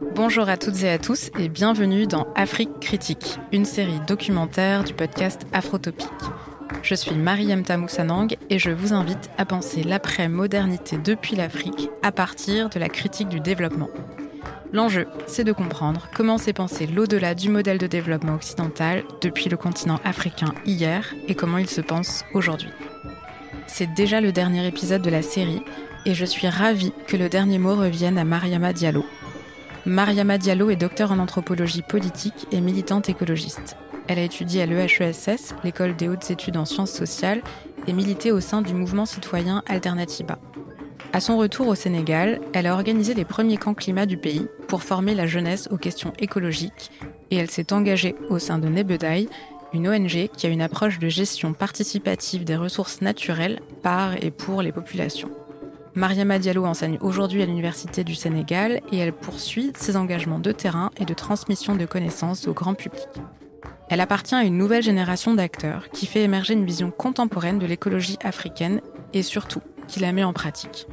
Bonjour à toutes et à tous et bienvenue dans Afrique Critique, une série documentaire du podcast Afrotopique. Je suis Mariam Tamoussanang et je vous invite à penser l'après-modernité depuis l'Afrique à partir de la critique du développement. L'enjeu, c'est de comprendre comment s'est pensé l'au-delà du modèle de développement occidental depuis le continent africain hier et comment il se pense aujourd'hui. C'est déjà le dernier épisode de la série et je suis ravie que le dernier mot revienne à Mariama Diallo. Mariama Diallo est docteur en anthropologie politique et militante écologiste. Elle a étudié à l'EHESS, l'école des hautes études en sciences sociales, et milité au sein du mouvement citoyen Alternatiba. À son retour au Sénégal, elle a organisé les premiers camps climat du pays pour former la jeunesse aux questions écologiques et elle s'est engagée au sein de Nebedai, une ONG qui a une approche de gestion participative des ressources naturelles par et pour les populations. Mariama Diallo enseigne aujourd'hui à l'Université du Sénégal et elle poursuit ses engagements de terrain et de transmission de connaissances au grand public. Elle appartient à une nouvelle génération d'acteurs qui fait émerger une vision contemporaine de l'écologie africaine et surtout qui la met en pratique.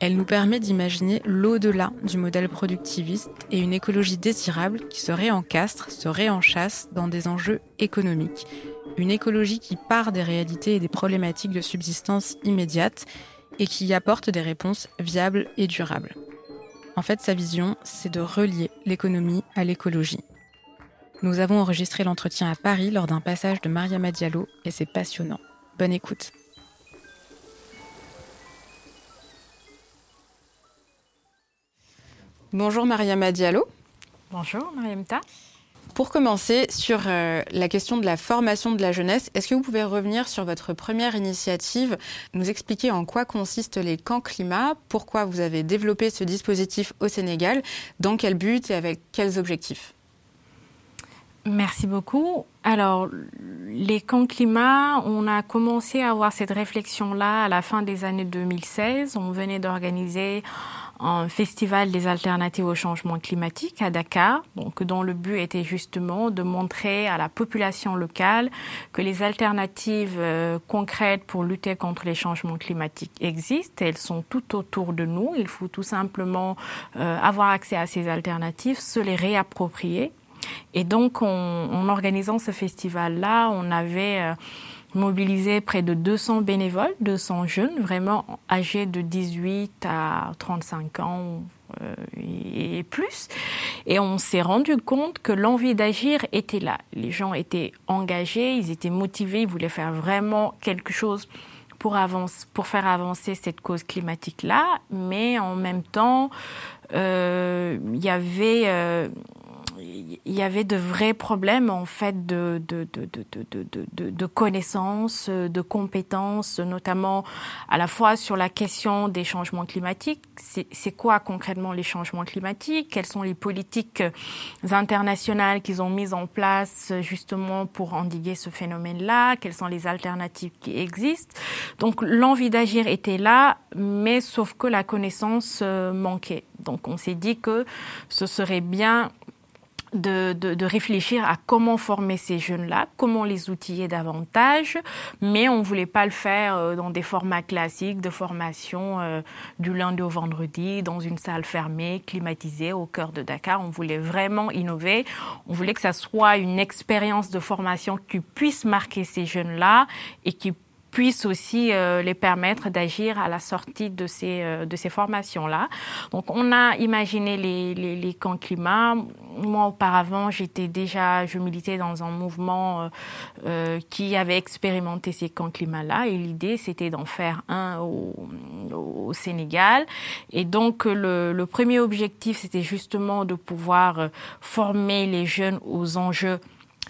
Elle nous permet d'imaginer l'au-delà du modèle productiviste et une écologie désirable qui se réencastre, se réenchasse dans des enjeux économiques. Une écologie qui part des réalités et des problématiques de subsistance immédiate et qui y apporte des réponses viables et durables. En fait, sa vision, c'est de relier l'économie à l'écologie. Nous avons enregistré l'entretien à Paris lors d'un passage de Mariama Diallo et c'est passionnant. Bonne écoute. Bonjour Mariama Diallo. Bonjour Mariamta. Pour commencer sur euh, la question de la formation de la jeunesse, est-ce que vous pouvez revenir sur votre première initiative, nous expliquer en quoi consistent les camps climat, pourquoi vous avez développé ce dispositif au Sénégal, dans quel but et avec quels objectifs? Merci beaucoup. Alors, les camps climat, on a commencé à avoir cette réflexion-là à la fin des années 2016. On venait d'organiser un festival des alternatives au changement climatique à Dakar, donc dont le but était justement de montrer à la population locale que les alternatives euh, concrètes pour lutter contre les changements climatiques existent. Elles sont tout autour de nous. Il faut tout simplement euh, avoir accès à ces alternatives, se les réapproprier. Et donc, en organisant ce festival-là, on avait euh, mobilisé près de 200 bénévoles, 200 jeunes, vraiment âgés de 18 à 35 ans euh, et plus. Et on s'est rendu compte que l'envie d'agir était là. Les gens étaient engagés, ils étaient motivés, ils voulaient faire vraiment quelque chose pour, avance, pour faire avancer cette cause climatique-là. Mais en même temps, euh, il y avait... Euh, il y avait de vrais problèmes en fait de, de, connaissances, de compétences, notamment à la fois sur la question des changements climatiques. C'est quoi concrètement les changements climatiques? Quelles sont les politiques internationales qu'ils ont mises en place justement pour endiguer ce phénomène-là? Quelles sont les alternatives qui existent? Donc l'envie d'agir était là, mais sauf que la connaissance euh, manquait. Donc on s'est dit que ce serait bien de, de, de, réfléchir à comment former ces jeunes-là, comment les outiller davantage, mais on ne voulait pas le faire euh, dans des formats classiques de formation euh, du lundi au vendredi, dans une salle fermée, climatisée, au cœur de Dakar. On voulait vraiment innover. On voulait que ça soit une expérience de formation qui puisse marquer ces jeunes-là et qui puisse aussi euh, les permettre d'agir à la sortie de ces, euh, de ces formations-là. Donc, on a imaginé les, les, les, camps climat. Moi, auparavant, j'étais déjà, je militais dans un mouvement euh, qui avait expérimenté ces camps climat-là. Et l'idée, c'était d'en faire un au, au, Sénégal. Et donc, le, le premier objectif, c'était justement de pouvoir former les jeunes aux enjeux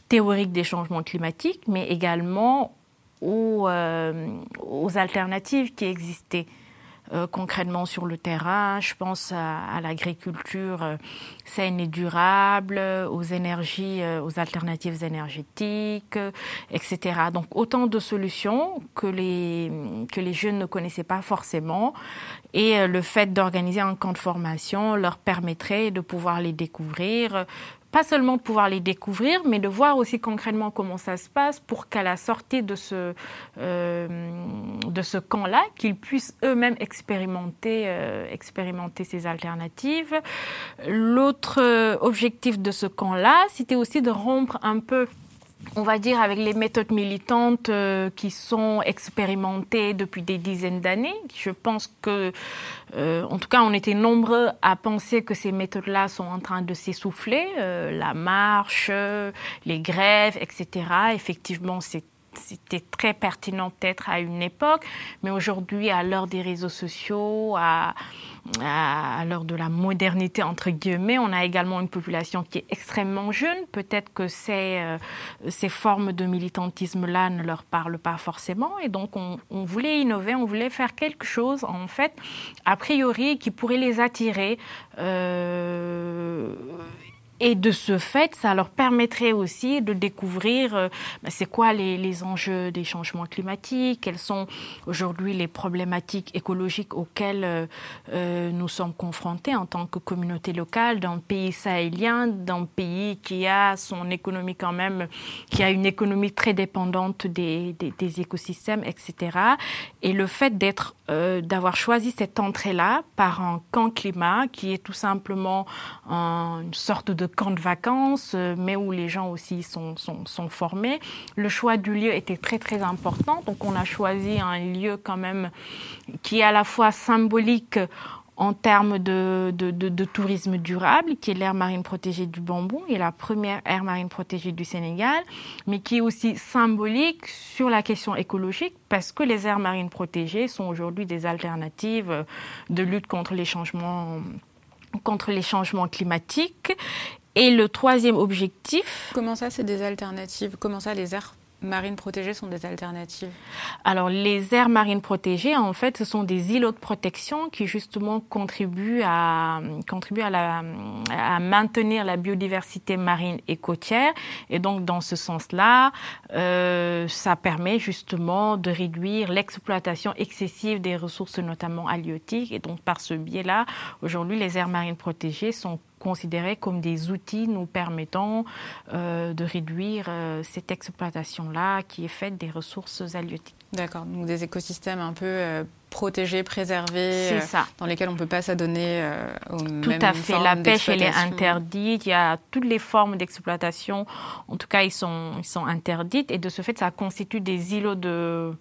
théoriques des changements climatiques, mais également aux, euh, aux alternatives qui existaient. Euh, concrètement sur le terrain. Je pense à, l'agriculture euh, saine et durable, aux énergies, aux alternatives énergétiques, etc. Donc autant de solutions que les jeunes ne connaissaient pas forcément, et le fait d'organiser un camp de formation leur permettrait de pouvoir les découvrir pas seulement de pouvoir les découvrir, mais de voir aussi concrètement comment ça se passe pour qu'à la sortie de ce, euh, de ce camp-là, qu'ils puissent eux-mêmes expérimenter, euh, expérimenter ces alternatives. L'autre objectif de ce camp-là, c'était aussi de rompre un peu on va dire, avec les méthodes militantes euh, qui sont expérimentées depuis des dizaines d'années. Je pense que, euh, en tout cas, on était nombreux à penser que ces méthodes-là sont en train de s'essouffler. Euh, la marche, les grèves, etc. Effectivement, c'était très pertinent peut-être à une époque, mais aujourd'hui, à l'heure des réseaux sociaux, à, à l'heure de la modernité, entre guillemets, on a également une population qui est extrêmement jeune. Peut-être que ces, euh, ces formes de militantisme-là ne leur parlent pas forcément. Et donc, on, voulait innover, on voulait faire quelque chose, en fait, a priori, qui pourrait les attirer. Euh, et de ce fait, ça leur permettrait aussi de découvrir euh, bah, c'est quoi les, enjeux des changements climatiques, quelles sont aujourd'hui les problématiques écologiques auxquelles euh, euh, nous sommes confrontés en tant que communauté locale dans le pays sahélien, le pays qui a son économie quand même, qui a une économie très dépendante des, écosystèmes, etc. Et le fait d'être, d'avoir choisi cette entrée-là par un camp climat qui est tout simplement un, une sorte de camp de vacances, euh, mais où les gens aussi sont, sont, sont, formés. Le choix du lieu était très très important, donc on a choisi un lieu quand même qui est à la fois symbolique en termes de, de, de, de, tourisme durable, qui est l'aire marine protégée du Bambou, et la première aire marine protégée du Sénégal, mais qui est aussi symbolique sur la question écologique, parce que les aires marines protégées sont aujourd'hui des alternatives de lutte contre les changements contre les changements climatiques et le troisième objectif. Comment ça, c'est des alternatives? Comment ça, les aires marines protégées sont des alternatives? Alors, les aires marines protégées, en fait, ce sont des îlots de protection qui, justement, contribuent à, contribuent à, la, à maintenir la biodiversité marine et côtière. Et donc, dans ce sens-là, euh, ça permet, justement, de réduire l'exploitation excessive des ressources, notamment halieutiques. Et donc, par ce biais-là, aujourd'hui, les aires marines protégées sont considérés comme des outils nous permettant euh, de réduire euh, cette exploitation-là qui est faite des ressources halieutiques. D'accord, donc des écosystèmes un peu euh, protégés, préservés, ça. dans lesquels on ne peut pas s'adonner aux Tout mêmes à fait, la pêche elle est interdite, il y a toutes les formes d'exploitation, en tout cas ils sont, ils sont interdites. Et de ce fait ça constitue des îlots de...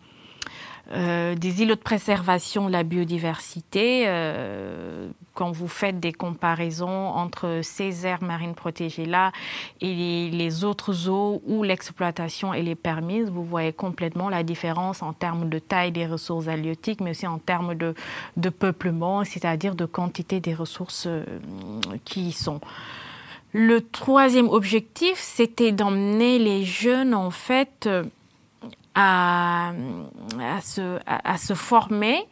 Euh, des îlots de préservation de la biodiversité. Euh, quand vous faites des comparaisons entre ces aires marines protégées-là et les, autres eaux où l'exploitation est permise, vous voyez complètement la différence en termes de taille des ressources halieutiques, mais aussi en termes de, peuplement, c'est-à-dire de quantité des ressources euh, qui y sont. Le troisième objectif, c'était d'emmener les jeunes, en fait, à, se former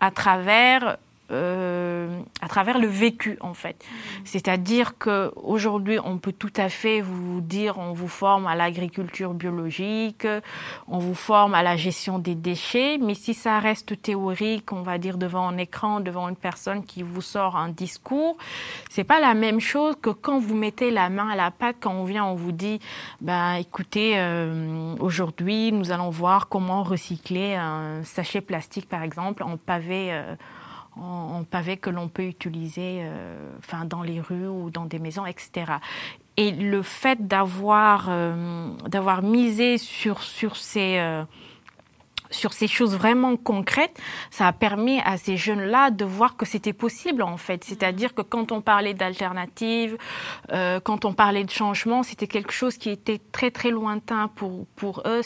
à travers euh, à travers le vécu en fait. Mmh. C'est-à-dire que aujourd'hui on peut tout à fait vous dire on vous forme à l'agriculture biologique, on vous forme à la gestion des déchets, mais si ça reste théorique, on va dire devant un écran, devant une personne qui vous sort un discours, c'est pas la même chose que quand vous mettez la main à la pâte, quand on vient, on vous dit ben écoutez euh, aujourd'hui nous allons voir comment recycler un sachet plastique par exemple en pavé euh, en, en pavé que l'on peut utiliser euh, enfin, dans les rues ou dans des maisons, etc. Et le fait d'avoir euh, d'avoir misé sur, sur ces... Euh, sur ces choses vraiment concrètes, ça a permis à ces jeunes-là de voir que c'était possible en fait. C'est-à-dire que quand on parlait d'alternatives, euh, quand on parlait de changement, c'était quelque chose qui était très très lointain pour, pour eux.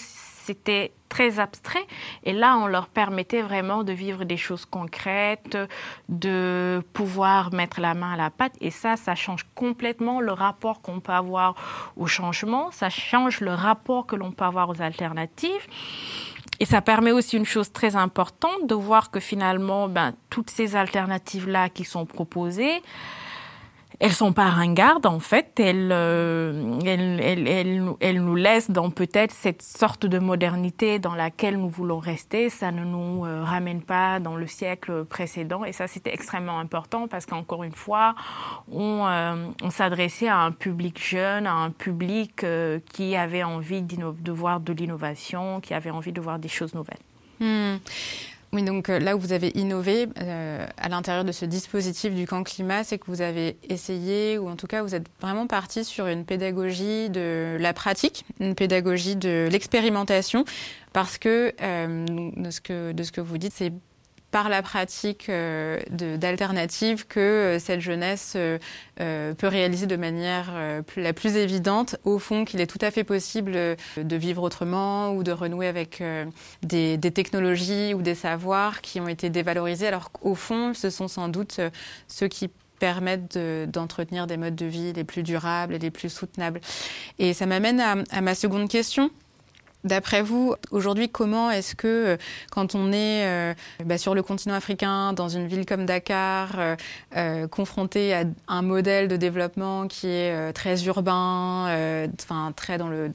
C'était très abstrait. Et là, on leur permettait vraiment de vivre des choses concrètes, de pouvoir mettre la main à la pâte. Et ça, ça change complètement le rapport qu'on peut avoir au changement. Ça change le rapport que l'on peut avoir aux alternatives. Et ça permet aussi une chose très importante de voir que finalement, ben, toutes ces alternatives-là qui sont proposées, elles sont pas ringardes en fait, elles, euh, elles, elles, elles, nous laissent dans peut-être cette sorte de modernité dans laquelle nous voulons rester. Ça ne nous euh, ramène pas dans le siècle précédent et ça c'était extrêmement important parce qu'encore une fois, on, euh, s'adressait à un public jeune, à un public qui avait envie de voir de l'innovation, qui avait envie de voir des choses nouvelles. Hmm. Oui, donc euh, là où vous avez innové euh, à l'intérieur de ce dispositif du camp climat, c'est que vous avez essayé, ou en tout cas vous êtes vraiment parti sur une pédagogie de la pratique, une pédagogie de l'expérimentation, parce que, euh, que de ce que vous dites, c'est par la pratique euh, d'alternatives que euh, cette jeunesse euh, peut réaliser de manière la plus évidente, au fond, qu'il est tout à fait possible de vivre autrement ou de renouer avec des, technologies ou des savoirs qui ont été dévalorisés, alors qu'au fond, ce sont sans doute ceux qui permettent d'entretenir des modes de vie les plus durables et les plus soutenables. Et ça m'amène à ma seconde question. D'après vous, aujourd'hui, comment est-ce que euh, quand on est euh, bah, sur le continent africain, dans une ville comme Dakar, euh, confronté à un modèle de développement qui est très urbain, enfin très dans, la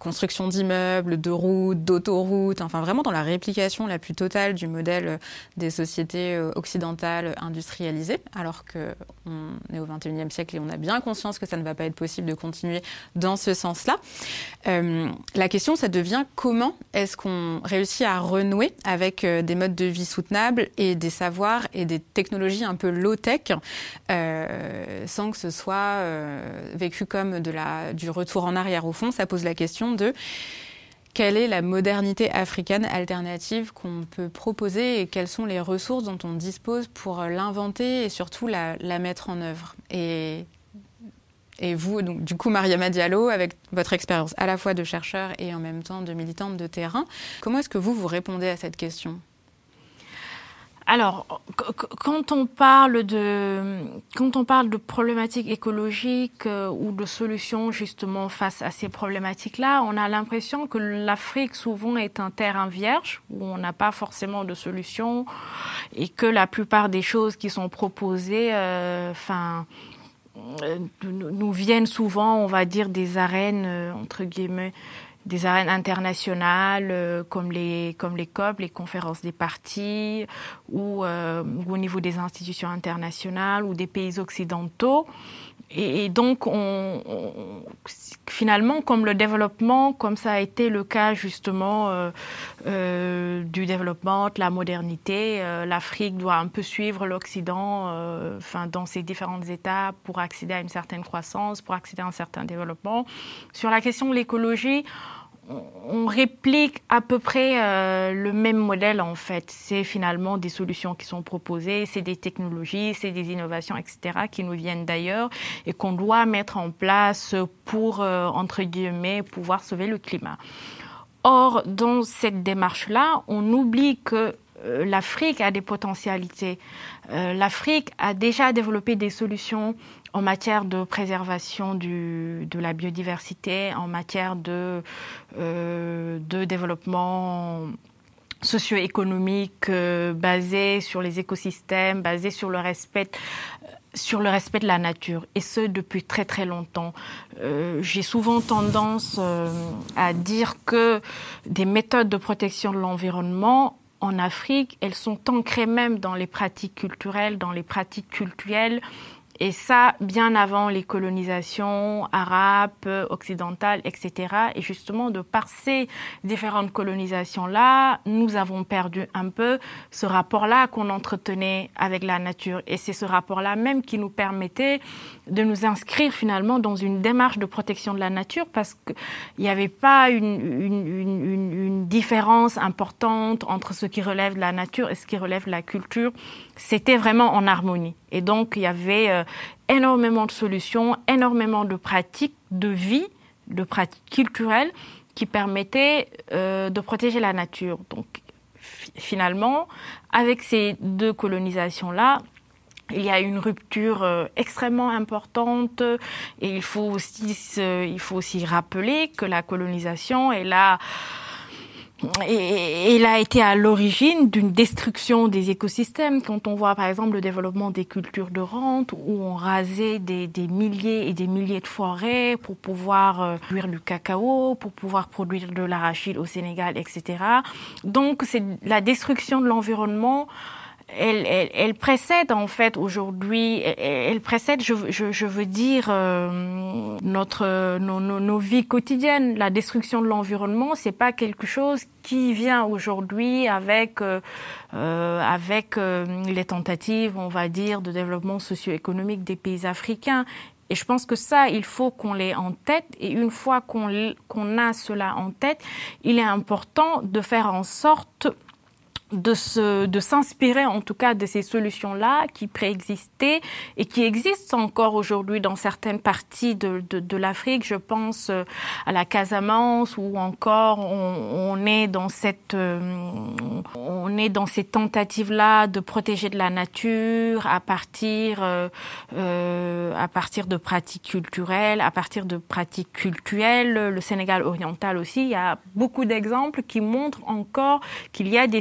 construction d'immeubles, de routes, d'autoroutes, enfin vraiment dans la réplication la plus totale du modèle des sociétés occidentales industrialisées, alors qu'on est au XXIe siècle et on a bien conscience que ça ne va pas être possible de continuer dans ce sens-là. la question, ça devient comment est-ce qu'on réussit à renouer avec euh, des modes de vie soutenables et des savoirs et des technologies un peu low-tech euh, sans que ce soit euh, vécu comme de la, du retour en arrière? Au fond, ça pose la question de quelle est la modernité africaine alternative qu'on peut proposer et quelles sont les ressources dont on dispose pour l'inventer et surtout la, mettre en œuvre? Et vous, donc, du coup, Mariama Diallo, avec votre expérience à la fois de chercheur et en même temps de militante de terrain, comment est-ce que vous, vous répondez à cette question? Alors, quand on parle de quand on parle de problématiques écologiques euh, ou de solutions justement face à ces problématiques-là, on a l'impression que l'Afrique souvent est un terrain vierge où on n'a pas forcément de solution et que la plupart des choses qui sont proposées, enfin. Euh, euh, nous viennent souvent, on va dire, des arènes, euh, entre guillemets, des arènes internationales euh, comme les comme les COP, les conférences des partis, euh, ou, au niveau des institutions internationales ou des pays occidentaux. Et, donc, on, on, finalement, comme le développement, comme ça a été le cas justement euh, euh, du développement, de la modernité, euh, l'Afrique doit un peu suivre l'Occident, euh, enfin, dans ses différentes étapes pour accéder à une certaine croissance, pour accéder à un certain développement. Sur la question de l'écologie, on réplique à peu près euh, le même modèle en fait. C'est finalement des solutions qui sont proposées, c'est des technologies, c'est des innovations, etc., qui nous viennent d'ailleurs et qu'on doit mettre en place pour, euh, entre guillemets, pouvoir sauver le climat. Or, dans cette démarche-là, on oublie que euh, l'Afrique a des potentialités. L'Afrique a déjà développé des solutions en matière de préservation du, de la biodiversité, en matière de, euh, développement socio-économique euh, basé sur les écosystèmes, basé sur le respect sur le respect de la nature, et ce depuis très très longtemps. Euh, J'ai souvent tendance à dire que des méthodes de protection de l'environnement en Afrique, elles sont ancrées même dans les pratiques culturelles, dans les pratiques culturelles et ça, bien avant les colonisations arabes, occidentales, etc. Et justement, de par ces différentes colonisations-là, nous avons perdu un peu ce rapport-là qu'on entretenait avec la nature. Et c'est ce rapport-là même qui nous permettait de nous inscrire finalement dans une démarche de protection de la nature parce qu'il n'y avait pas une, une, une, une, différence importante entre ce qui relève de la nature et ce qui relève de la culture. C'était vraiment en harmonie. Et donc, il y avait euh, énormément de solutions, énormément de pratiques de vie, de pratiques culturelles qui permettaient euh, de protéger la nature. Donc, finalement, avec ces deux colonisations-là, il y a une rupture euh, extrêmement importante et il faut aussi, il faut aussi rappeler que la colonisation est là et, il a été à l'origine d'une destruction des écosystèmes. Quand on voit par exemple le développement des cultures de rente, où on rasait des, des milliers et des milliers de forêts pour pouvoir euh, produire du cacao, pour pouvoir produire de l'arachide au Sénégal, etc. Donc c'est la destruction de l'environnement elle, précède en fait aujourd'hui, elle, précède, je, veux dire, euh, notre nos, vies quotidiennes. La destruction de l'environnement, c'est pas quelque chose qui vient aujourd'hui avec euh, euh, avec les tentatives, on va dire, de développement socio-économique des pays africains. Et je pense que ça, il faut qu'on l'ait en tête. Et une fois qu'on qu'on a cela en tête, il est important de faire en sorte de, se, de s'inspirer en tout cas de ces solutions-là qui préexistaient et qui existent encore aujourd'hui dans certaines parties de, de, de l'Afrique. Je pense euh, à la Casamance ou encore on, on est dans cette euh, on est dans ces tentatives-là de protéger de la nature à partir euh, euh, à partir de pratiques culturelles, à partir de pratiques culturelles. Le Sénégal oriental aussi, il y a beaucoup d'exemples qui montrent encore qu'il y a des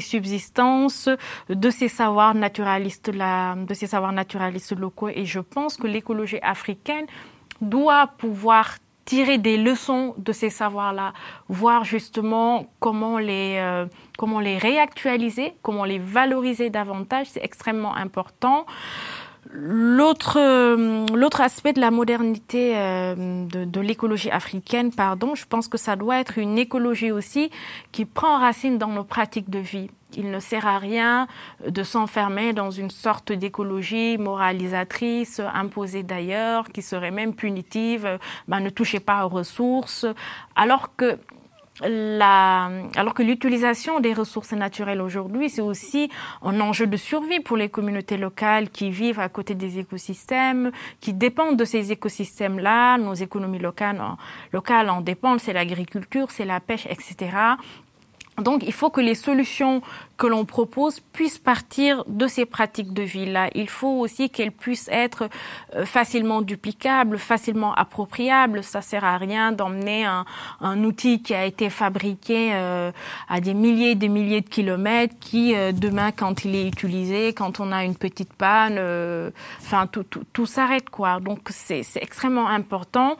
de ces savoirs naturalistes de ces savoirs naturalistes locaux. Et je pense que l'écologie africaine doit pouvoir tirer des leçons de ces savoirs-là, voir justement comment les, euh, comment les réactualiser, comment les valoriser davantage, c'est extrêmement important. L'autre, euh, l'autre aspect de la modernité euh, de, de l'écologie africaine, pardon, je pense que ça doit être une écologie aussi qui prend racine dans nos pratiques de vie. Il ne sert à rien de s'enfermer dans une sorte d'écologie moralisatrice, imposée d'ailleurs, qui serait même punitive, ben, ne touchez pas aux ressources, alors que alors que l'utilisation des ressources naturelles aujourd'hui, c'est aussi un enjeu de survie pour les communautés locales qui vivent à côté des écosystèmes, qui dépendent de ces écosystèmes-là. Nos économies locales en dépendent, c'est l'agriculture, c'est la pêche, etc. Donc, il faut que les solutions que l'on propose puissent partir de ces pratiques de vie-là. Il faut aussi qu'elles puissent être euh, facilement duplicables, facilement appropriables. Ça sert à rien d'emmener un, un, outil qui a été fabriqué euh, à des milliers et des milliers de kilomètres, qui euh, demain, quand il est utilisé, quand on a une petite panne, enfin tout, tout, tout s'arrête quoi. Donc, c'est extrêmement important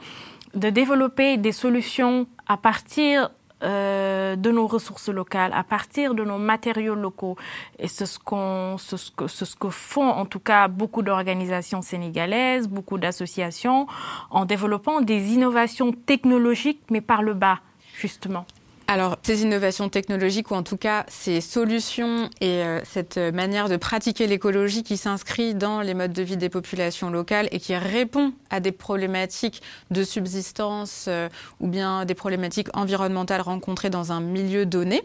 de développer des solutions à partir euh, de nos ressources locales, à partir de nos matériaux locaux. Et c'est ce, qu'on, ce, que, ce que font en tout cas beaucoup d'organisations sénégalaises, beaucoup d'associations, en développant des innovations technologiques, mais par le bas, justement. Alors, ces innovations technologiques, ou en tout cas ces solutions et euh, cette manière de pratiquer l'écologie qui s'inscrit dans les modes de vie des populations locales et qui répond à des problématiques de subsistance euh, ou bien des problématiques environnementales rencontrées dans un milieu donné.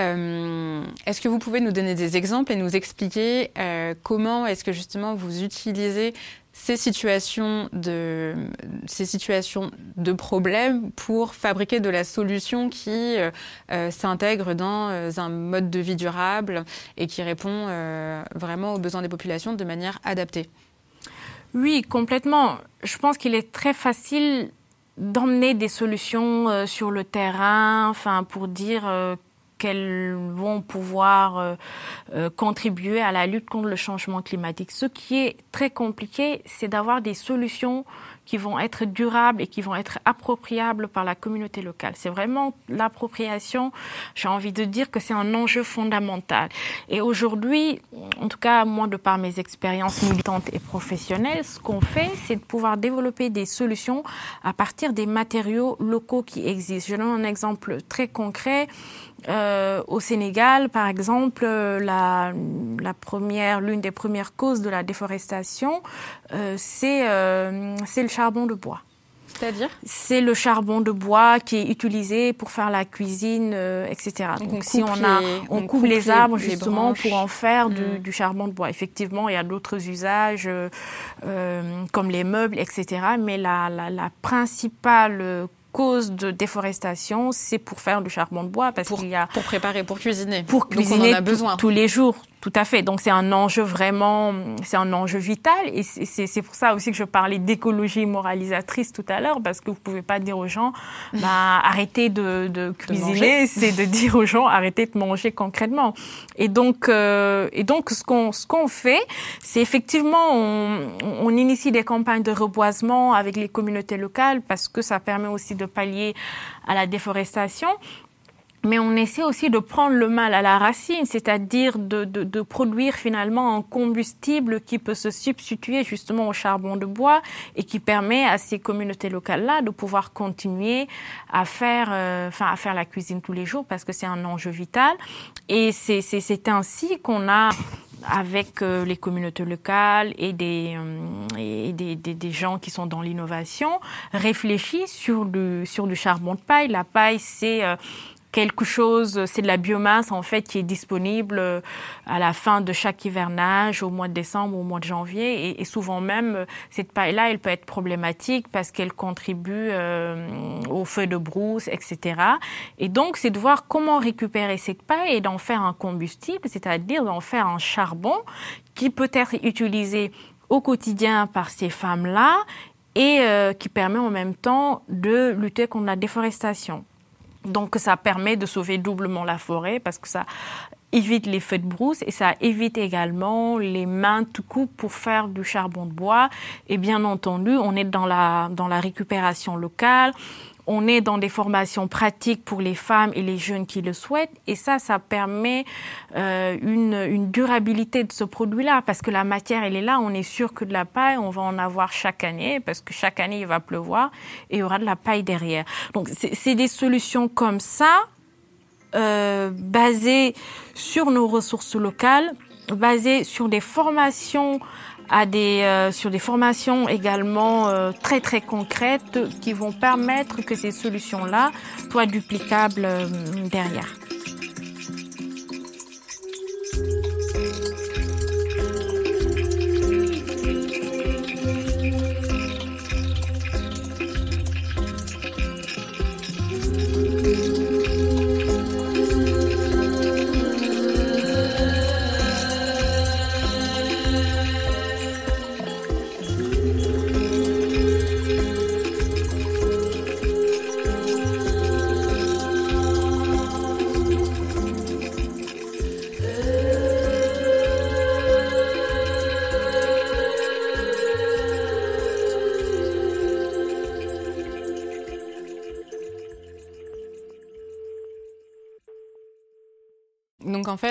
Euh, est-ce que vous pouvez nous donner des exemples et nous expliquer comment est-ce que justement vous utilisez ces situations de, ces situations de problèmes pour fabriquer de la solution qui euh, euh, s'intègre dans euh, un mode de vie durable et qui répond vraiment aux besoins des populations de manière adaptée. Oui, complètement. Je pense qu'il est très facile d'emmener des solutions sur le terrain, enfin pour dire qu'elles vont pouvoir euh, euh, contribuer à la lutte contre le changement climatique. Ce qui est très compliqué, c'est d'avoir des solutions qui vont être durables et qui vont être appropriables par la communauté locale. C'est vraiment l'appropriation. J'ai envie de dire que c'est un enjeu fondamental. Et aujourd'hui, en tout cas, moi, de par mes expériences militantes et professionnelles, ce qu'on fait, c'est de pouvoir développer des solutions à partir des matériaux locaux qui existent. Je donne un exemple très concret. Euh, au Sénégal, par exemple, la, la première, l'une des premières causes de la déforestation, euh, c'est euh, le charbon de bois. C'est-à-dire? C'est le charbon de bois qui est utilisé pour faire la cuisine, euh, etc. Donc, Donc si on a, on, coupe, les arbres justement pour en faire du, mm. du, charbon de bois. Effectivement, il y a d'autres usages euh, euh, comme les meubles, etc. Mais la, la, la principale cause de déforestation, c'est pour faire du charbon de bois parce qu'il y a pour préparer, pour cuisiner. Pour cuisiner a besoin. tous les jours. Tout à fait. Donc c'est un enjeu vraiment, c'est un enjeu vital et c'est pour ça aussi que je parlais d'écologie moralisatrice tout à l'heure parce que vous pouvez pas dire aux gens, bah, arrêtez de, de cuisiner, c'est de dire aux gens arrêtez de manger concrètement. Et donc euh, et donc ce qu'on ce qu'on fait, c'est effectivement on, on initie des campagnes de reboisement avec les communautés locales parce que ça permet aussi de pallier à la déforestation mais on essaie aussi de prendre le mal à la racine, c'est-à-dire de, de, de, produire finalement un combustible qui peut se substituer justement au charbon de bois et qui permet à ces communautés locales-là de pouvoir continuer à faire, euh, enfin à faire la cuisine tous les jours parce que c'est un enjeu vital. Et c'est ainsi qu'on a avec euh, les communautés locales et des, euh, et des, des, gens qui sont dans l'innovation, réfléchi sur du, sur du charbon de paille. La paille, c'est quelque chose, c'est de la biomasse en fait qui est disponible euh, à la fin de chaque hivernage, au mois de décembre, au mois de janvier, et, souvent même cette paille-là, elle peut être problématique parce qu'elle contribue euh, aux feux de brousse, etc. Et donc c'est de voir comment récupérer cette paille et d'en faire un combustible, c'est-à-dire d'en faire un charbon qui peut être utilisé au quotidien par ces femmes-là et euh, qui permet en même temps de lutter contre la déforestation. Donc ça permet de sauver doublement la forêt parce que ça évite les feux de brousse et ça évite également les mains tout coups pour faire du charbon de bois. Et bien entendu, on est dans la, dans la récupération locale on est dans des formations pratiques pour les femmes et les jeunes qui le souhaitent. Et ça, ça permet euh, une, une, durabilité de ce produit-là, parce que la matière, elle est là. On est sûr que de la paille, on va en avoir chaque année, parce que chaque année, il va pleuvoir et il y aura de la paille derrière. Donc, c'est des solutions comme ça, euh, basées sur nos ressources locales, basées sur des formations à des, euh, sur des formations également euh, très très concrètes qui vont permettre que ces solutions-là soient duplicables euh, derrière.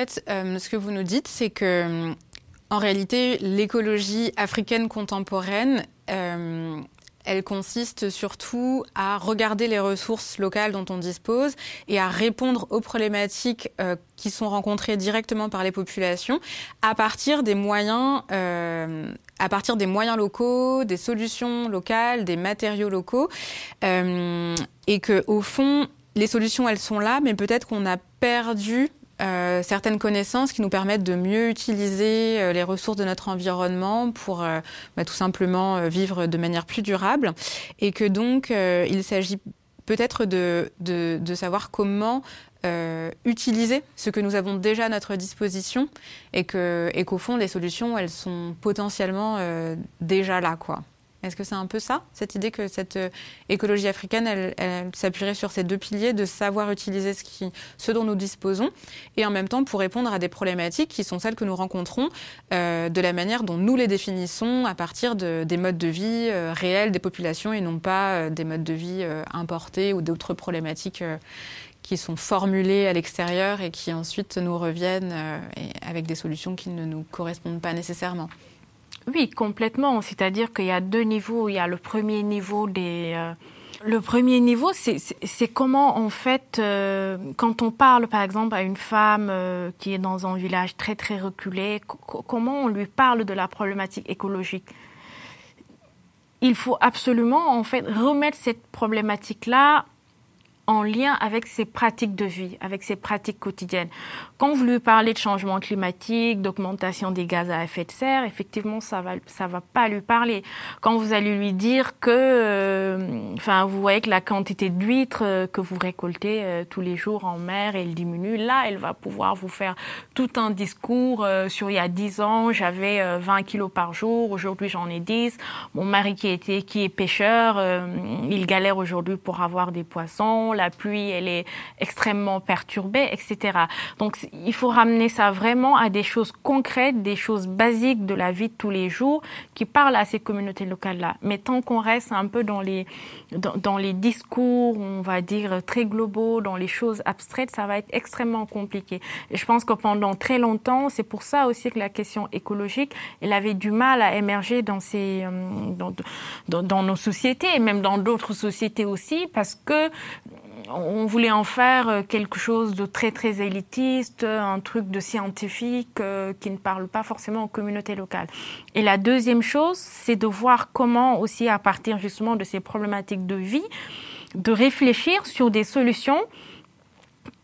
Fait, euh, ce que vous nous dites, c'est que euh, en réalité, l'écologie africaine contemporaine, euh, elle consiste surtout à regarder les ressources locales dont on dispose et à répondre aux problématiques qui sont rencontrées directement par les populations à partir des moyens, à partir des moyens locaux, des solutions locales, des matériaux locaux, et que au fond, les solutions elles sont là, mais peut-être qu'on a perdu euh, certaines connaissances qui nous permettent de mieux utiliser euh, les ressources de notre environnement pour euh, bah, tout simplement vivre de manière plus durable et que donc il s'agit peut-être de, de, de, savoir comment utiliser ce que nous avons déjà à notre disposition et qu'au et qu'au fond les solutions elles sont potentiellement déjà là quoi. Est-ce que c'est un peu ça, cette idée que cette euh, écologie africaine, s'appuierait sur ces deux piliers de savoir utiliser ce, dont nous disposons et en même temps pour répondre à des problématiques qui sont celles que nous rencontrons euh, de la manière dont nous les définissons à partir de, des modes de vie euh, réels des populations et non pas des modes de vie importés ou d'autres problématiques qui sont formulées à l'extérieur et qui ensuite nous reviennent avec des solutions qui ne nous correspondent pas nécessairement. Oui, complètement. C'est-à-dire qu'il y a deux niveaux. Il y a le premier niveau des... Euh, le premier niveau, c'est comment, en fait, euh, quand on parle, par exemple, à une femme euh, qui est dans un village très, très reculé, comment on lui parle de la problématique écologique? Il faut absolument, en fait, remettre cette problématique-là en lien avec ses pratiques de vie, avec ses pratiques quotidiennes. Quand vous lui parlez de changement climatique, d'augmentation des gaz à effet de serre, effectivement, ça va, ça va pas lui parler. Quand vous allez lui dire que, euh, enfin, vous voyez que la quantité d'huîtres euh, que vous récoltez euh, tous les jours en mer, elle diminue, là, elle va pouvoir vous faire tout un discours sur il y a 10 ans, j'avais 20 kilos par jour, aujourd'hui j'en ai 10. Mon mari qui était, qui est pêcheur, il galère aujourd'hui pour avoir des poissons la pluie, elle est extrêmement perturbée, etc. Donc, il faut ramener ça vraiment à des choses concrètes, des choses basiques de la vie de tous les jours qui parlent à ces communautés locales-là. Mais tant qu'on reste un peu dans les, dans, les discours, on va dire, très globaux, dans les choses abstraites, ça va être extrêmement compliqué. Et je pense que pendant très longtemps, c'est pour ça aussi que la question écologique, elle avait du mal à émerger dans, ces, euh, dans, dans nos sociétés et même dans d'autres sociétés aussi, parce que on voulait en faire euh, quelque chose de très très élitiste, un truc de scientifique euh, qui ne parle pas forcément aux communautés locales. Et la deuxième chose, c'est de voir comment aussi à partir justement de ces problématiques de vie, de réfléchir sur des solutions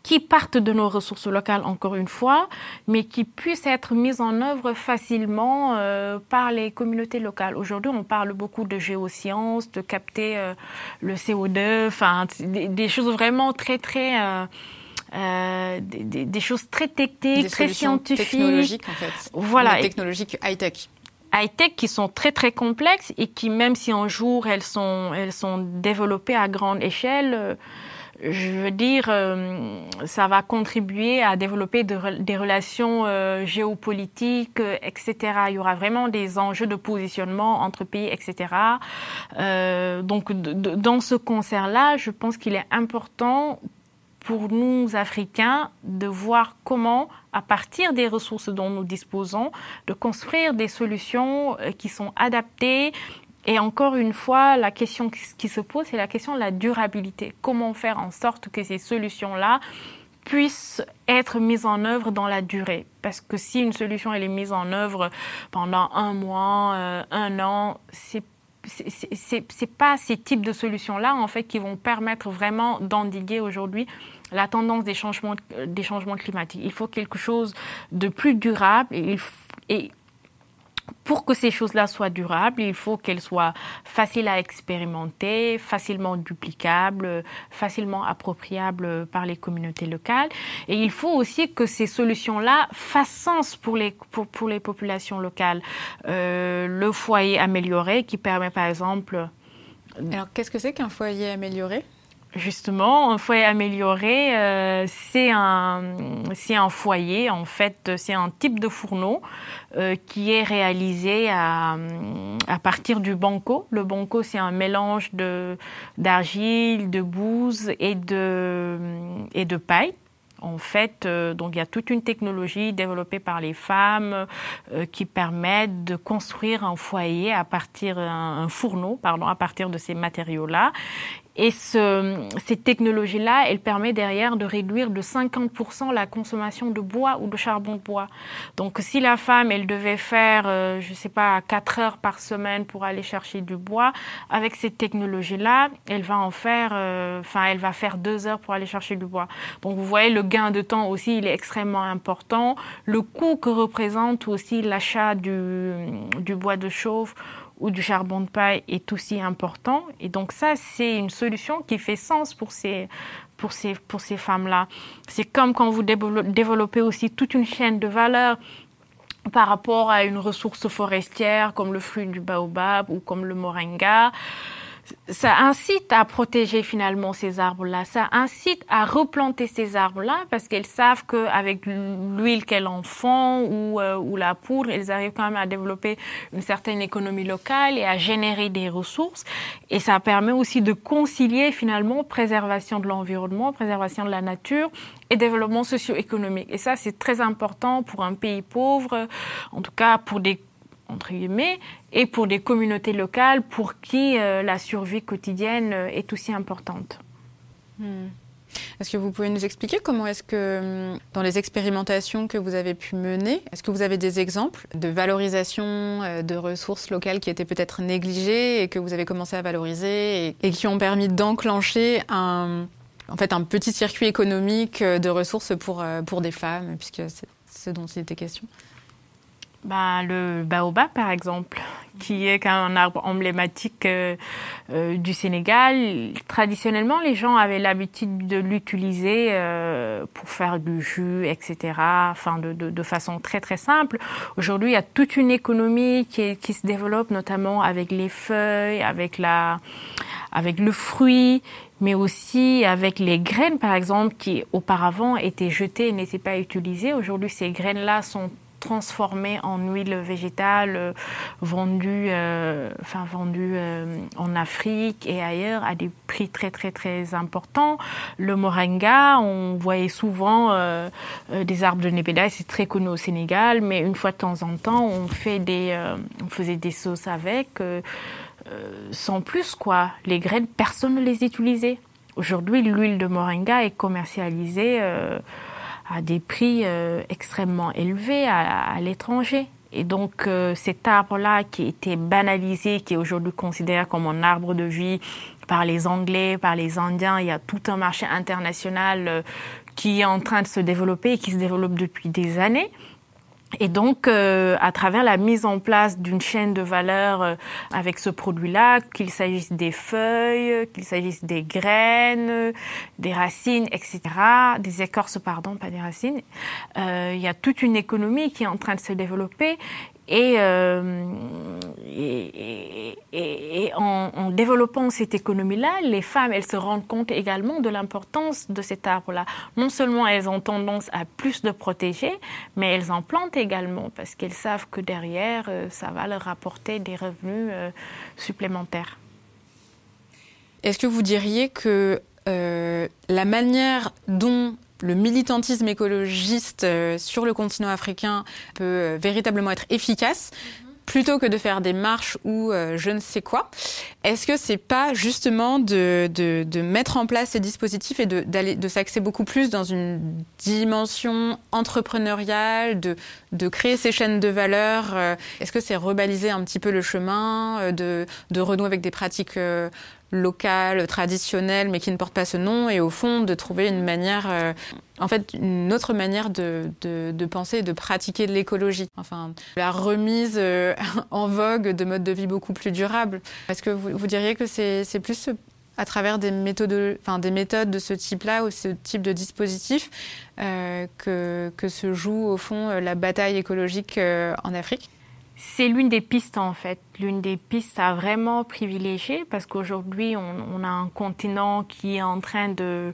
qui partent de nos ressources locales, encore une fois, mais qui puissent être mises en œuvre facilement euh, par les communautés locales. Aujourd'hui, on parle beaucoup de géosciences, de capter euh, le CO2, enfin, des, choses vraiment très, très... Euh, des, choses très techniques, très scientifiques. technologiques, en fait. Voilà. Des technologiques high-tech high-tech qui sont très très complexes et qui même si un jour elles sont elles sont développées à grande échelle je veux dire, euh, ça va contribuer à développer des relations euh, géopolitiques, euh, etc. Il y aura vraiment des enjeux de positionnement entre pays, etc. donc, dans ce concert-là, je pense qu'il est important pour nous, Africains, de voir comment, à partir des ressources dont nous disposons, de construire des solutions qui sont adaptées et encore une fois, la question qui se pose, c'est la question de la durabilité. Comment faire en sorte que ces solutions-là puissent être mises en œuvre dans la durée? Parce que si une solution elle est mise en œuvre pendant un mois, euh, un an, c'est c'est pas ces types de solutions-là en fait qui vont permettre vraiment d'endiguer aujourd'hui la tendance des changements, des changements climatiques. Il faut quelque chose de plus durable et pour que ces choses-là soient durables, il faut qu'elles soient faciles à expérimenter, facilement duplicables, facilement appropriables par les communautés locales. Et il faut aussi que ces solutions-là fassent sens pour les, pour, les populations locales. Euh, le foyer amélioré qui permet par exemple... Alors qu'est-ce que c'est qu'un foyer amélioré? Justement, un foyer amélioré, euh, c'est un, un foyer, en fait, c'est un type de fourneau euh, qui est réalisé à, à partir du banco. Le banco, c'est un mélange d'argile, de bouse et de, et de paille. En fait, euh, donc il y a toute une technologie développée par les femmes qui permettent de construire un foyer à partir un fourneau, pardon, à partir de ces matériaux-là. Et ce, cette technologie-là, elle permet derrière de réduire de 50% la consommation de bois ou de charbon de bois. Donc si la femme, elle devait faire, euh, je ne sais pas, 4 heures par semaine pour aller chercher du bois, avec cette technologie-là, elle va en faire, euh, enfin, elle va faire 2 heures pour aller chercher du bois. Donc vous voyez, le gain de temps aussi, il est extrêmement important. Le coût que représente aussi l'achat du, du bois de chauffe ou du charbon de paille est aussi important. Et donc ça, c'est une solution qui fait sens pour ces, pour ces, pour ces femmes-là. C'est comme quand vous développez aussi toute une chaîne de valeur par rapport à une ressource forestière comme le fruit du baobab ou comme le moringa ça incite à protéger finalement ces arbres-là, ça incite à replanter ces arbres-là parce qu'elles savent qu'avec l'huile qu'elles en font ou, euh, ou la poudre, elles arrivent quand même à développer une certaine économie locale et à générer des ressources. Et ça permet aussi de concilier finalement préservation de l'environnement, préservation de la nature et développement socio-économique. Et ça, c'est très important pour un pays pauvre, en tout cas pour des entre guillemets, et pour des communautés locales pour qui euh, la survie quotidienne euh, est aussi importante. Hmm. Est-ce que vous pouvez nous expliquer comment est-ce que, hmm, dans les expérimentations que vous avez pu mener, est-ce que vous avez des exemples de valorisation euh, de ressources locales qui étaient peut-être négligées et que vous avez commencé à valoriser et, qui ont permis d'enclencher un, en fait un petit circuit économique de ressources pour, pour des femmes, puisque c'est ce dont il était question? Bah, Le baobab, par exemple, qui est un arbre emblématique euh, euh, du Sénégal. Traditionnellement, les gens avaient l'habitude de l'utiliser euh, pour faire du jus, etc., enfin, de, de, de, façon très, très simple. Aujourd'hui, il y a toute une économie qui, qui se développe, notamment avec les feuilles, avec, la, avec le fruit, mais aussi avec les graines, par exemple, qui auparavant étaient jetées et n'étaient pas utilisées. Aujourd'hui, ces graines-là sont transformées en huile végétale euh, vendue, euh, enfin vendue euh, en Afrique et ailleurs à des prix très très très importants. Le moringa, on voyait souvent des arbres de népéda, c'est très connu au Sénégal, mais une fois de temps en temps, on fait des, on faisait des sauces avec. sans plus quoi. Les graines, personne ne les utilisait. Aujourd'hui, l'huile de moringa est commercialisée à des prix euh, extrêmement élevés à, l'étranger. Et donc euh, cet arbre-là qui était banalisé, qui est aujourd'hui considéré comme un arbre de vie par les Anglais, par les Indiens, il y a tout un marché international euh, qui est en train de se développer et qui se développe depuis des années. Et donc, euh, à travers la mise en place d'une chaîne de valeur euh, avec ce produit-là, qu'il s'agisse des feuilles, qu'il s'agisse des graines, des racines, etc., des écorces, pardon, pas des racines, euh, il y a toute une économie qui est en train de se développer euh, et, et, en, développant cette économie-là, les femmes, elles se rendent compte également de l'importance de cet arbre-là. Non seulement elles ont tendance à plus de protéger, mais elles en plantent également parce qu'elles savent que derrière, euh, ça va leur apporter des revenus euh, supplémentaires. Est-ce que vous diriez que euh, la manière dont le militantisme écologiste euh, sur le continent africain peut euh, véritablement être efficace plutôt que de faire des marches ou euh, je ne sais quoi. Est-ce que c'est pas justement de, de, de, mettre en place ces dispositifs et de, d'aller, de s'axer beaucoup plus dans une dimension entrepreneuriale, de, de créer ces chaînes de valeur Est-ce que c'est rebaliser un petit peu le chemin, de, de renouer avec des pratiques locale, traditionnelle, mais qui ne porte pas ce nom, et au fond de trouver une manière, euh, en fait, une autre manière de, de, penser et de pratiquer de l'écologie. Enfin, la remise euh, en vogue de modes de vie beaucoup plus durables. Est-ce que vous, vous, diriez que c'est plus à travers des méthodes, enfin, des méthodes de ce type-là ou ce type de dispositif euh, que, que se joue au fond la bataille écologique euh, en Afrique? C'est l'une des pistes en fait, l'une des pistes à vraiment privilégier parce qu'aujourd'hui on, a un continent qui est en train de,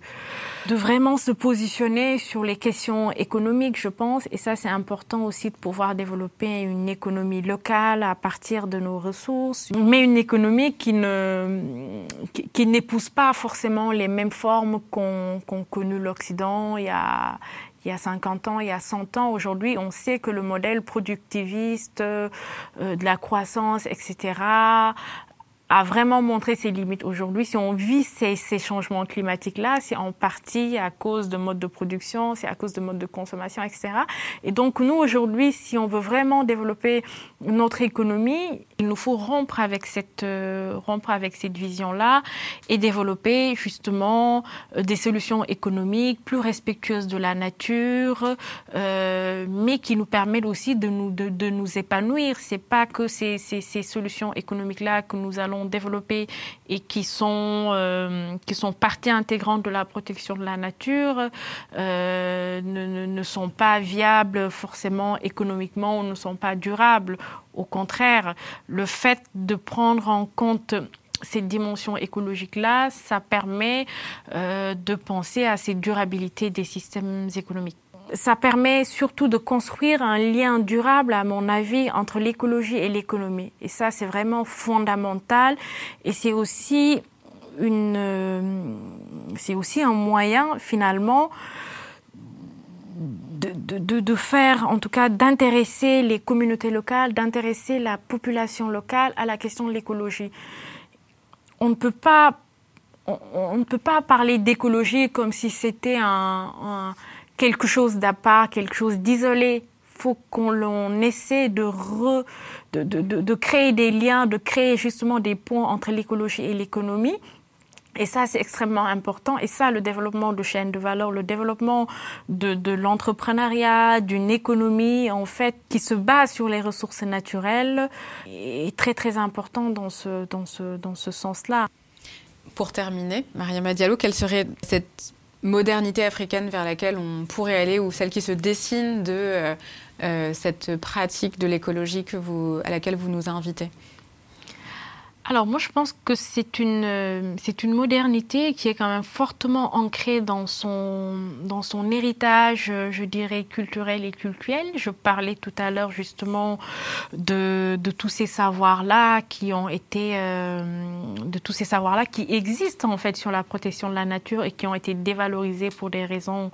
de vraiment se positionner sur les questions économiques, je pense, et ça c'est important aussi de pouvoir développer une économie locale à partir de nos ressources, mais une économie qui ne qui n'épouse pas forcément les mêmes formes qu'ont qu connu l'Occident. Il y a il y a 50 ans, il y a 100 ans. Aujourd'hui, on sait que le modèle productiviste euh, de la croissance, etc., a vraiment montré ses limites aujourd'hui. Si on vit ces, ces changements climatiques-là, c'est en partie à cause de modes de production, c'est à cause de modes de consommation, etc. Et donc nous, aujourd'hui, si on veut vraiment développer notre économie, il nous faut rompre avec cette, euh, rompre avec cette vision-là et développer justement euh, des solutions économiques plus respectueuses de la nature, euh, mais qui nous permettent aussi de nous, de, de nous épanouir. C'est pas que ces, ces, ces solutions économiques-là que nous allons développés et qui sont, euh, qui sont partie intégrante de la protection de la nature euh, ne, ne, sont pas viables forcément économiquement ou ne sont pas durables. Au contraire, le fait de prendre en compte cette dimension écologique-là, ça permet euh, de penser à cette durabilité des systèmes économiques ça permet surtout de construire un lien durable, à mon avis, entre l'écologie et l'économie. Et ça, c'est vraiment fondamental. Et c'est aussi une, euh, c'est aussi un moyen, finalement, de, faire, en tout cas, d'intéresser les communautés locales, d'intéresser la population locale à la question de l'écologie. On ne peut pas, on, on ne peut pas parler d'écologie comme si c'était un, un quelque chose d'à part, quelque chose d'isolé. faut qu'on essaie de, re, de, de, de, créer des liens, de créer justement des ponts entre l'écologie et l'économie. Et ça, c'est extrêmement important. Et ça, le développement de chaînes de valeur, le développement de, de l'entrepreneuriat, d'une économie, en fait, qui se base sur les ressources naturelles, est très, très important dans ce, dans ce, dans ce sens-là. Pour terminer, Mariama Diallo, quelle serait cette modernité africaine vers laquelle on pourrait aller ou celle qui se dessine de euh, euh, cette pratique de l'écologie à laquelle vous nous invitez alors moi je pense que c'est une, euh, c'est une modernité qui est quand même fortement ancrée dans son, dans son héritage, euh, je dirais, culturel et culturel. Je parlais tout à l'heure justement de, de tous ces savoirs-là qui ont été, euh, de tous ces savoirs-là qui existent en fait sur la protection de la nature et qui ont été dévalorisés pour des raisons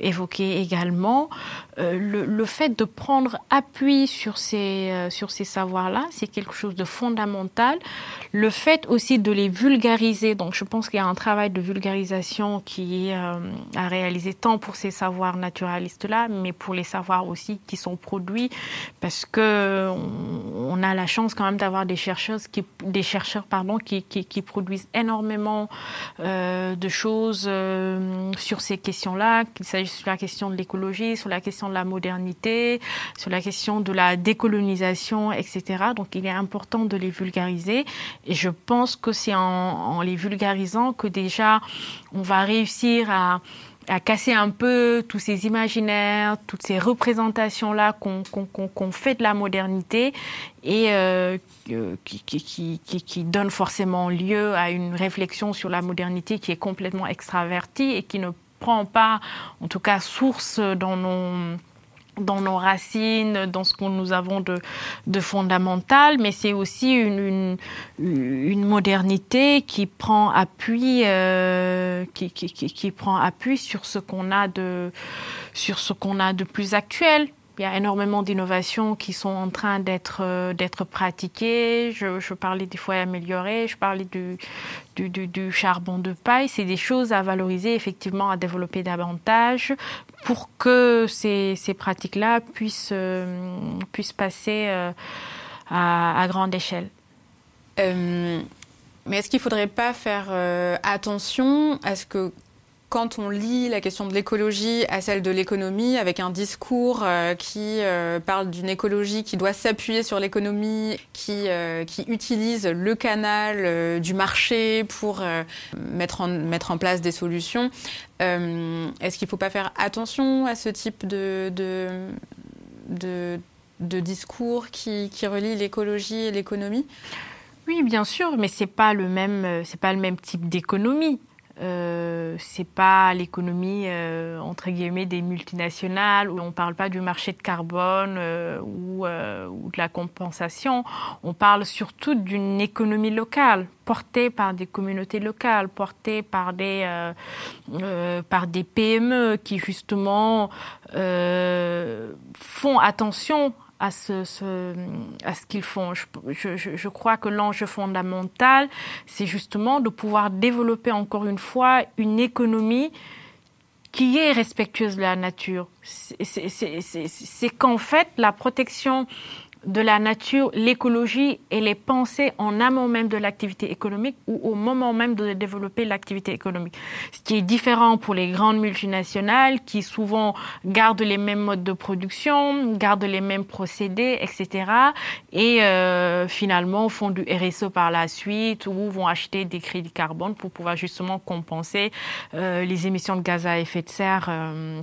évoquées également. Le, le, fait de prendre appui sur ces, sur ces savoirs-là, c'est quelque chose de fondamental le fait aussi de les vulgariser, donc je pense qu'il y a un travail de vulgarisation qui est euh, à réaliser tant pour ces savoirs naturalistes-là, mais pour les savoirs aussi qui sont produits, parce que on, a la chance quand même d'avoir des chercheurs qui, produisent énormément euh, de choses euh, sur ces questions-là, qu'il s'agisse sur la question de l'écologie, sur la question de la modernité, sur la question de la décolonisation, etc. Donc il est important de les vulgariser Et je pense que c'est en, les vulgarisant que déjà on va réussir à, casser un peu tous ces imaginaires, toutes ces représentations-là qu'on fait de la modernité et euh, qui, qui, forcément lieu à une réflexion sur la modernité qui est complètement extravertie et qui ne prend pas, en tout cas, source dans nos dans nos racines, dans ce que nous avons de, fondamental, mais c'est aussi une, modernité qui prend appui, euh, qui, prend appui sur ce qu'on a de, sur ce qu'on a de plus actuel. Il y a énormément d'innovations qui sont en train d'être euh, pratiquées. Je, parlais des foyers améliorés, je parlais du charbon de paille. C'est des choses à valoriser, effectivement, à développer davantage pour que ces, ces pratiques-là puissent, euh, puissent passer euh, à, à, grande échelle. Euh, mais est-ce qu'il ne faudrait pas faire attention à ce que quand on lit la question de l'écologie à celle de l'économie, avec un discours euh, qui euh, parle d'une écologie qui doit s'appuyer sur l'économie, qui, euh, utilise le canal du marché pour mettre, en, place des solutions, est-ce qu'il ne faut pas faire attention à ce type de, discours qui, qui relie l'écologie et l'économie? Oui, bien sûr, mais c'est pas pas le même type d'économie. Euh, c'est pas l'économie euh, entre guillemets des multinationales où on parle pas du marché de carbone euh, ou, euh, ou, de la compensation. On parle surtout d'une économie locale portée par des communautés locales, portée par des euh, euh, par des PME qui justement font attention à ce, qu'ils font. Je crois que l'enjeu fondamental, c'est justement de pouvoir développer encore une fois une économie qui est respectueuse de la nature. C'est qu'en fait, la protection de la nature, l'écologie et les pensées en amont même de l'activité économique ou au moment même de développer l'activité économique. Ce qui est différent pour les grandes multinationales qui souvent gardent les mêmes modes de production, gardent les mêmes procédés, etc. Et euh, finalement font du RSE par la suite ou vont acheter des crédits carbone pour pouvoir justement compenser euh, les émissions de gaz à effet de serre. Euh,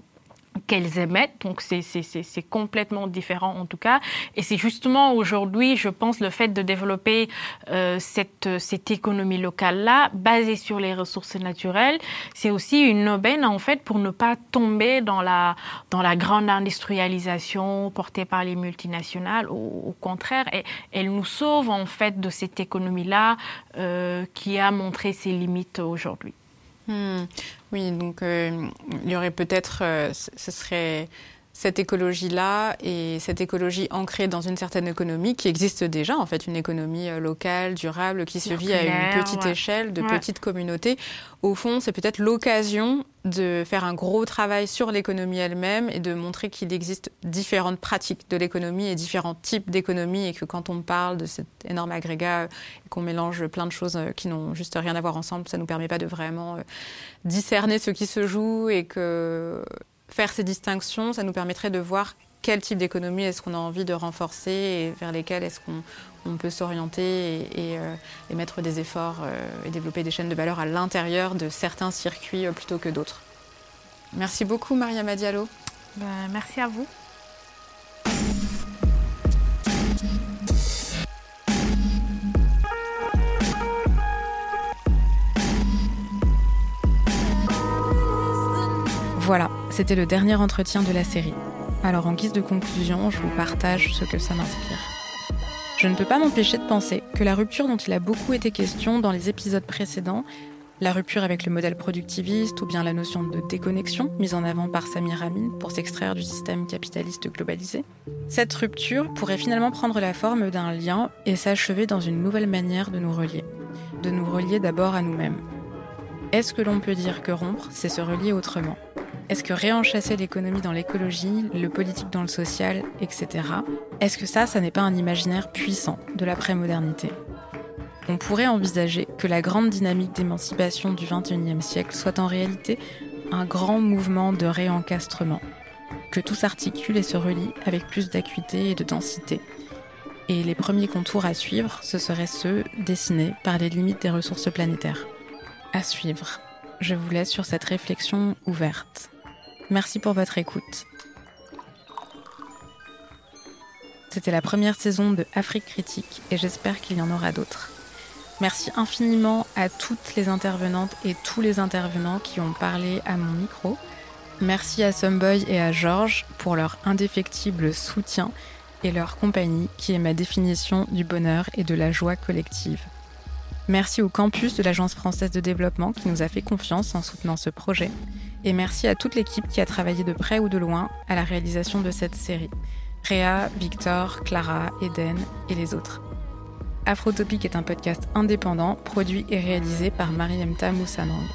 qu'elles émettent. Donc c'est complètement différent en tout cas. Et c'est justement aujourd'hui, je pense, le fait de développer euh, cette, cette économie locale-là, basée sur les ressources naturelles, c'est aussi une aubaine en fait pour ne pas tomber dans la, dans la grande industrialisation portée par les multinationales. Au, au contraire, et, elle nous sauve en fait de cette économie-là euh, qui a montré ses limites aujourd'hui. Hmm. Oui, donc euh, il y aurait peut-être, euh, ce serait cette écologie-là et cette écologie ancrée dans une certaine économie qui existe déjà, en fait, une économie euh, locale, durable, qui se vit à une petite échelle, de petites communautés. Au fond, c'est peut-être l'occasion de faire un gros travail sur l'économie elle-même et de montrer qu'il existe différentes pratiques de l'économie et différents types d'économie et que quand on parle de cet énorme agrégat et euh, qu'on mélange plein de choses euh, qui n'ont juste rien à voir ensemble, ça ne nous permet pas de vraiment discerner ce qui se joue et que faire ces distinctions, ça nous permettrait de voir quel type d'économie est-ce qu'on a envie de renforcer et vers lesquelles est-ce qu'on peut s'orienter et, euh, mettre des efforts euh, et développer des chaînes de valeur à l'intérieur de certains circuits euh, plutôt que d'autres. Merci beaucoup Maria Diallo. Ben, merci à vous. Voilà, c'était le dernier entretien de la série. Alors en guise de conclusion, je vous partage ce que ça m'inspire. Je ne peux pas m'empêcher de penser que la rupture dont il a beaucoup été question dans les épisodes précédents, la rupture avec le modèle productiviste ou bien la notion de déconnexion mise en avant par Samir Amin pour s'extraire du système capitaliste globalisé, cette rupture pourrait finalement prendre la forme d'un lien et s'achever dans une nouvelle manière de nous relier. De nous relier d'abord à nous-mêmes. Est-ce que l'on peut dire que rompre, c'est se relier autrement? Est-ce que réenchasser l'économie dans l'écologie, le politique dans le social, etc., est-ce que ça, ça n'est pas un imaginaire puissant de l'après-modernité? On pourrait envisager que la grande dynamique d'émancipation du XXIe siècle soit en réalité un grand mouvement de réencastrement, que tout s'articule et se relie avec plus d'acuité et de densité. Et les premiers contours à suivre, ce seraient ceux dessinés par les limites des ressources planétaires. À suivre. Je vous laisse sur cette réflexion ouverte. Merci pour votre écoute. C'était la première saison de Afrique Critique et j'espère qu'il y en aura d'autres. Merci infiniment à toutes les intervenantes et tous les intervenants qui ont parlé à mon micro. Merci à Someboy et à Georges pour leur indéfectible soutien et leur compagnie qui est ma définition du bonheur et de la joie collective. Merci au campus de l'Agence française de développement qui nous a fait confiance en soutenant ce projet. Et merci à toute l'équipe qui a travaillé de près ou de loin à la réalisation de cette série. Réa, Victor, Clara, Eden et les autres. Afrotopic est un podcast indépendant, produit et réalisé par Mariam Tamoussanang.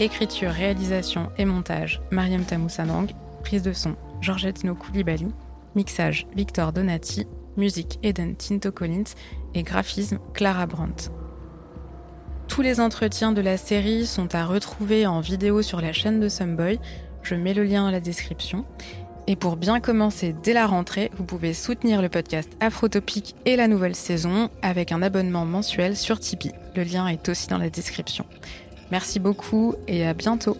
Écriture, réalisation et montage, Mariam Tamoussanang. Prise de son, Georgette Koulibaly. Mixage, Victor Donati. Musique, Eden Tinto Collins. Et graphisme, Clara Brandt. Tous les entretiens de la série sont à retrouver en vidéo sur la chaîne de Someboy. Je mets le lien dans la description. Et pour bien commencer dès la rentrée, vous pouvez soutenir le podcast Afrotopique et la nouvelle saison avec un abonnement mensuel sur Tipeee. Le lien est aussi dans la description. Merci beaucoup et à bientôt.